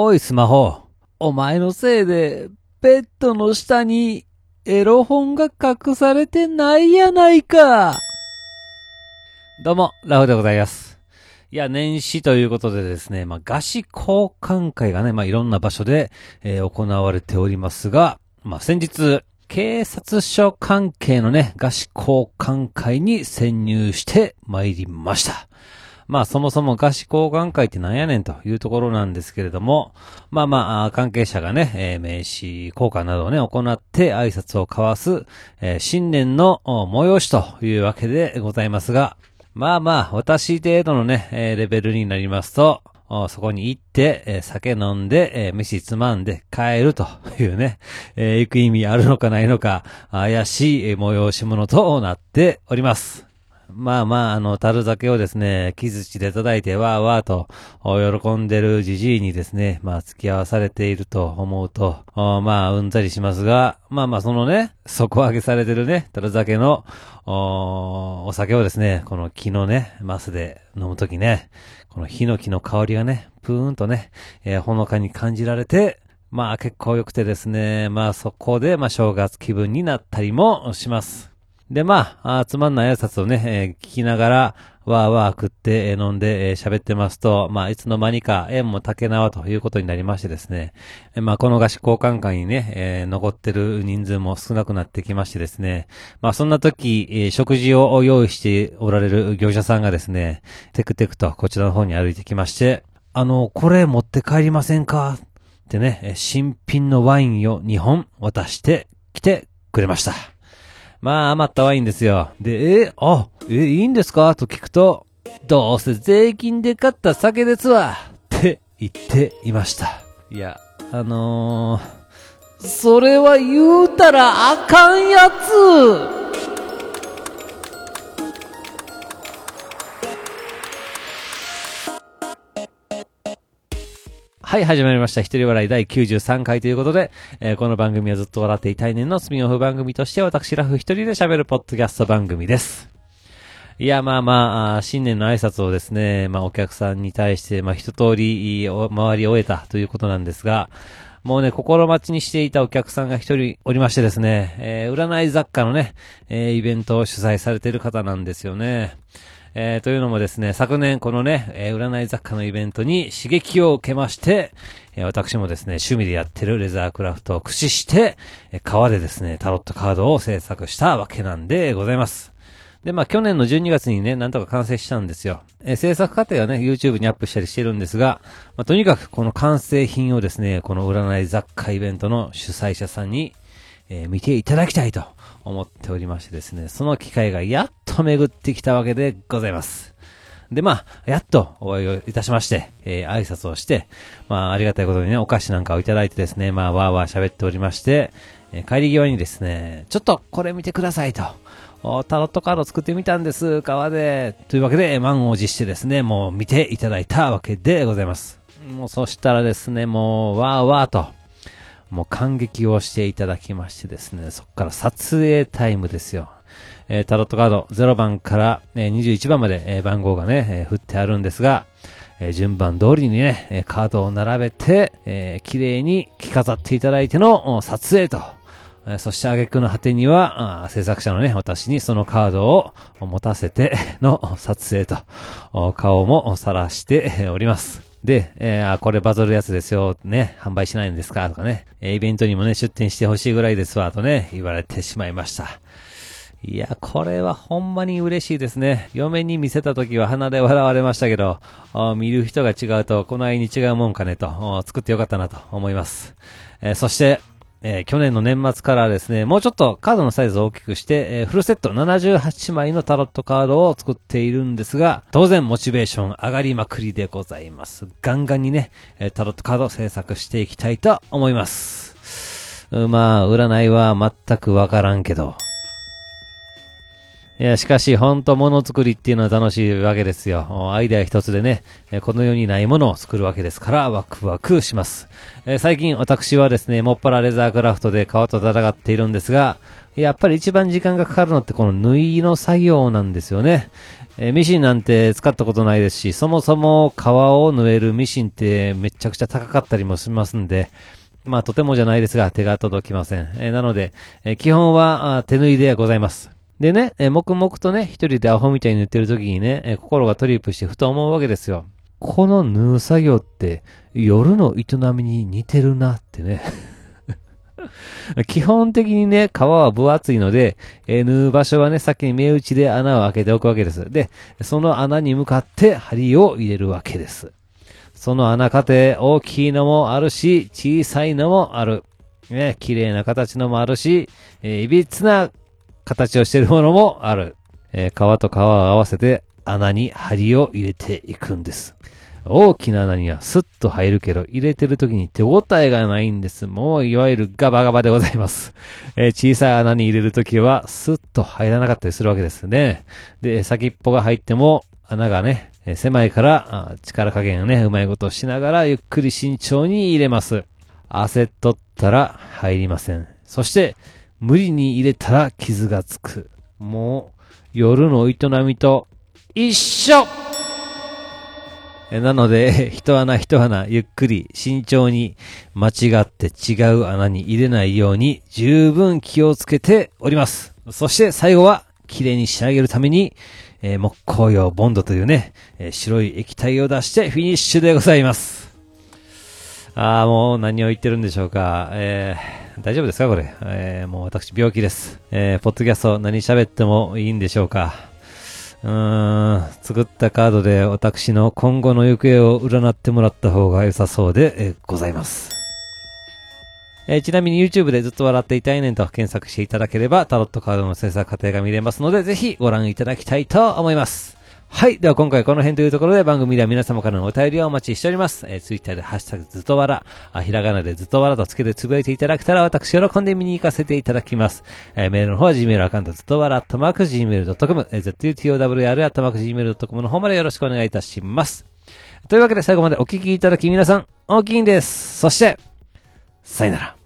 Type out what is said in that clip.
おいスマホ。お前のせいで、ベッドの下にエロ本が隠されてないやないか。どうも、ラフでございます。いや、年始ということでですね、まあ、菓子交換会がね、まあ、いろんな場所で、えー行われておりますが、まあ、先日、警察署関係のね、菓子交換会に潜入して参りました。まあそもそも菓子交換会ってなんやねんというところなんですけれども、まあまあ、関係者がね、えー名刺交換などをね、行って挨拶を交わす、えー新年の催しというわけでございますが、まあまあ、私程度のね、えーレベルになりますと、そこに行って、酒飲んで、飯つまんで帰るというね、行く意味あるのかないのか、怪しい催し物となっております。まあまあ、あの、樽酒をですね、木槌で叩いてわーわーと、喜んでるじじいにですね、まあ付き合わされていると思うと、まあ、うんざりしますが、まあまあ、そのね、底上げされてるね、樽酒の、お酒をですね、この木のね、マスで飲むときね、このヒノキの香りがね、プーンとね、えーほのかに感じられて、まあ結構良くてですね、まあそこで、まあ正月気分になったりもします。で、まあ、あつまんない挨拶をね、えー聞きながら、わーわー食って、えー飲んで、えー喋ってますと、まあ、いつの間にか縁も竹縄ということになりましてですね、えーまあ、この菓子交換会にね、えー残ってる人数も少なくなってきましてですね、まあ、そんな時、えー食事を用意しておられる業者さんがですね、テクテクとこちらの方に歩いてきまして、あの、これ持って帰りませんか？ってね、新品のワインを2本渡してきてくれました。まあ、余ったワインですよ。で、え、あ、え、いいんですか？と聞くと、どうせ税金で買った酒ですわって言っていました。いや、あのー、それは言うたらあかんやつはい、始まりました。一人笑い第93回ということで、えーこの番組はずっと笑っていたい年のスピンオフ番組として私ラフ一人で喋るポッドキャスト番組です。いや、まあまあ、新年の挨拶をですね、まあお客さんに対して、まあ一通りいお回り終えたということなんですが、もうね、心待ちにしていたお客さんが一人おりましてですね、えー占い雑貨のね、えーイベントを主催されている方なんですよね。えーというのもですね、昨年このね、えー占い雑貨のイベントに刺激を受けまして、えー私もですね、趣味でやってるレザークラフトを駆使して、えー革でですね、タロットカードを制作したわけなんでございます。で、まあ、去年の12月にね、なんとか完成したんですよ。えー制作過程はね、YouTube にアップしたりしてるんですが、まあ、とにかくこの完成品をですね、この占い雑貨イベントの主催者さんに、えー見ていただきたいと思っておりましてですね、その機会がやっと巡ってきたわけでございます。で、まあ、やっとお会いをいたしまして、えー挨拶をして、まあ、ありがたいことにね、お菓子なんかをいただいてですね、まあ、わーわー喋っておりまして、えー帰り際にですね、ちょっとこれ見てくださいと。おタロットカード作ってみたんです、革で。というわけで、満を持してですね、もう見ていただいたわけでございます。もうそしたらですね、もう、わーわーと、もう感激をしていただきましてですね、そこから撮影タイムですよ。えータロットカード0番から、えー21番まで、えー番号がね、えー振ってあるんですが、えー順番通りにね、えーカードを並べて、えー綺麗に着飾っていただいての撮影と、えーそして挙句の果てには、あ制作者のね、私にそのカードを持たせての撮影と、顔も晒しております。で、えーあこれバズるやつですよ、ね、販売しないんですかとかね、えーイベントにもね、出店してほしいぐらいですわ、とね、言われてしまいました。いや、これはほんまに嬉しいですね。嫁に見せた時は鼻で笑われましたけど、あ見る人が違うと、この愛に違うもんかねと、作ってよかったなと思います。えーそして、えー去年の年末からですね、もうちょっとカードのサイズを大きくして、えーフルセット78枚のタロットカードを作っているんですが、当然モチベーション上がりまくりでございます。ガンガンにね、えータロットカードを制作していきたいと思います。まあ、占いは全くわからんけど、いや、しかし、ほんと物作りっていうのは楽しいわけですよ。アイデア一つでね、この世にないものを作るわけですから、ワクワクします。えー最近、私はですね、もっぱらレザークラフトで革と戦っているんですが、やっぱり一番時間がかかるのってこの縫いの作業なんですよね。えーミシンなんて使ったことないですし、そもそも皮を縫えるミシンってめちゃくちゃ高かったりもしますんで、まあとてもじゃないですが手が届きません。えーなので、えー基本は手縫いではございます。でね、えー黙々とね、一人でアホみたいに縫ってる時にね、えー心がトリップしてふと思うわけですよ。この縫う作業って夜の営みに似てるなってね。基本的にね、皮は分厚いので、えー縫う場所はね、先に目打ちで穴を開けておくわけです。で、その穴に向かって針を入れるわけです。その穴かて大きいのもあるし、小さいのもある。ね、綺麗な形のもあるし、えーいびつな形をしているものもある。えー皮と皮を合わせて穴に針を入れていくんです。大きな穴にはスッと入るけど、入れてる時に手応えがないんです。もう、いわゆるガバガバでございます。えー小さい穴に入れる時は、スッと入らなかったりするわけですね。で、先っぽが入っても、穴がね、えー狭いから、あ力加減をね、うまいことをしながら、ゆっくり慎重に入れます。焦っとったら入りません。そして、無理に入れたら傷がつく。もう、夜の営みと一緒なので、一穴一穴ゆっくり慎重に間違って違う穴に入れないように十分気をつけております。そして最後は綺麗に仕上げるために、えー木工用ボンドというね、えー白い液体を出してフィニッシュでございます。ああ、もう何を言ってるんでしょうか。えー、大丈夫ですかこれ？えー、もう私病気です。えー、ポッドキャスト何喋ってもいいんでしょうか？うーん、作ったカードで私の今後の行方を占ってもらった方が良さそうで、えーございます。えーちなみに YouTube でずっと笑っていたいねんと検索していただければタロットカードの制作過程が見れますので、ぜひご覧いただきたいと思います。はい。では今回この辺というところで番組では皆様からのお便りをお待ちしております。えー、Twitter でハッシュタグずっとわら、あ、ひらがなでずっとわらとつけてつぶやいていただけたら私喜んで見に行かせていただきます。えーメールの方は Gmail アカウントずっとわら、とまく Gmail.com、えー zutowr、とまく Gmail.com の方までよろしくお願いいたします。というわけで最後までお聞きいただき皆さん、大きいんです。そして、さよなら。